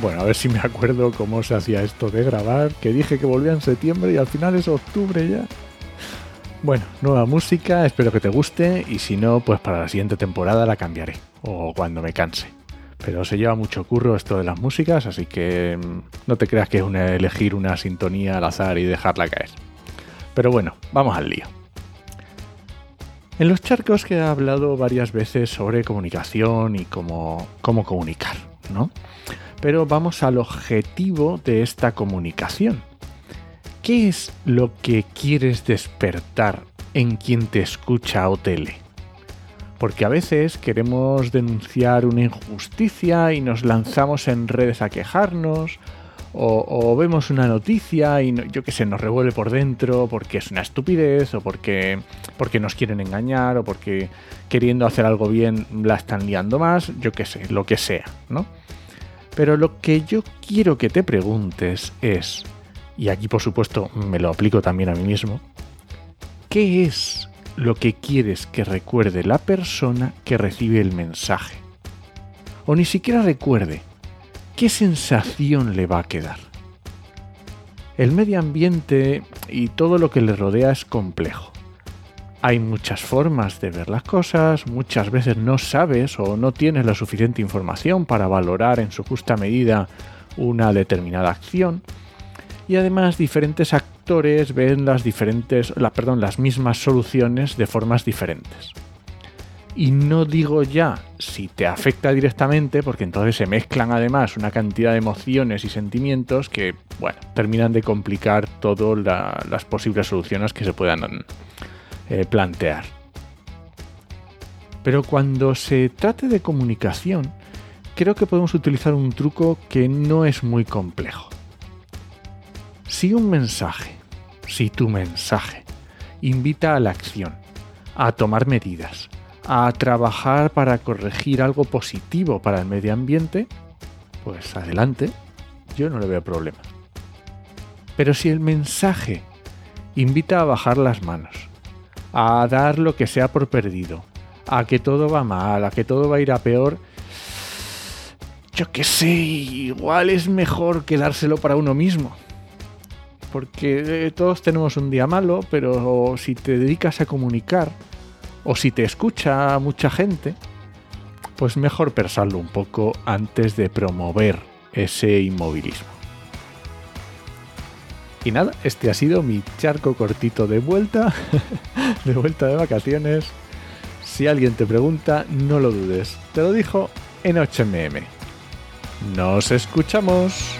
Bueno, a ver si me acuerdo cómo se hacía esto de grabar, que dije que volvía en septiembre y al final es octubre ya. Bueno, nueva música, espero que te guste y si no, pues para la siguiente temporada la cambiaré, o cuando me canse. Pero se lleva mucho curro esto de las músicas, así que mm, no te creas que es una, elegir una sintonía al azar y dejarla caer. Pero bueno, vamos al lío. En los charcos que he hablado varias veces sobre comunicación y cómo, cómo comunicar, ¿no? Pero vamos al objetivo de esta comunicación. ¿Qué es lo que quieres despertar en quien te escucha o tele? Porque a veces queremos denunciar una injusticia y nos lanzamos en redes a quejarnos, o, vemos una noticia y yo que sé, nos revuelve por dentro porque es una estupidez, o porque, porque nos quieren engañar, o porque queriendo hacer algo bien la están liando más, yo que sé, lo que sea, ¿no? Pero lo que yo quiero que te preguntes es, y aquí por supuesto me lo aplico también a mí mismo, ¿qué es lo que quieres que recuerde la persona que recibe el mensaje? O ni siquiera recuerde, ¿qué sensación le va a quedar? El medio ambiente y todo lo que le rodea es complejo. Hay muchas formas de ver las cosas, muchas veces no sabes o no tienes la suficiente información para valorar en su justa medida una determinada acción. Y además diferentes actores ven las diferentes, perdón, las mismas soluciones de formas diferentes. Y no digo ya si te afecta directamente, porque entonces se mezclan además una cantidad de emociones y sentimientos que, bueno, terminan de complicar todas las posibles soluciones que se puedan eh, plantear. Pero cuando se trate de comunicación, creo que podemos utilizar un truco que no es muy complejo. Si un mensaje, si tu mensaje, invita a la acción, a tomar medidas, a trabajar para corregir algo positivo para el medio ambiente, pues adelante, yo no le veo problema. Pero si el mensaje invita a bajar las manos, a dar lo que sea por perdido, a que todo va mal, a que todo va a ir a peor, yo qué sé, igual es mejor quedárselo para uno mismo. Porque eh, todos tenemos un día malo, pero si te dedicas a comunicar, o si te escucha mucha gente, pues mejor pensarlo un poco antes de promover ese inmovilismo. Y nada, este ha sido mi charco cortito de vuelta, de vuelta de vacaciones. Si alguien te pregunta, no lo dudes. Te lo dijo en 8mm. Nos escuchamos.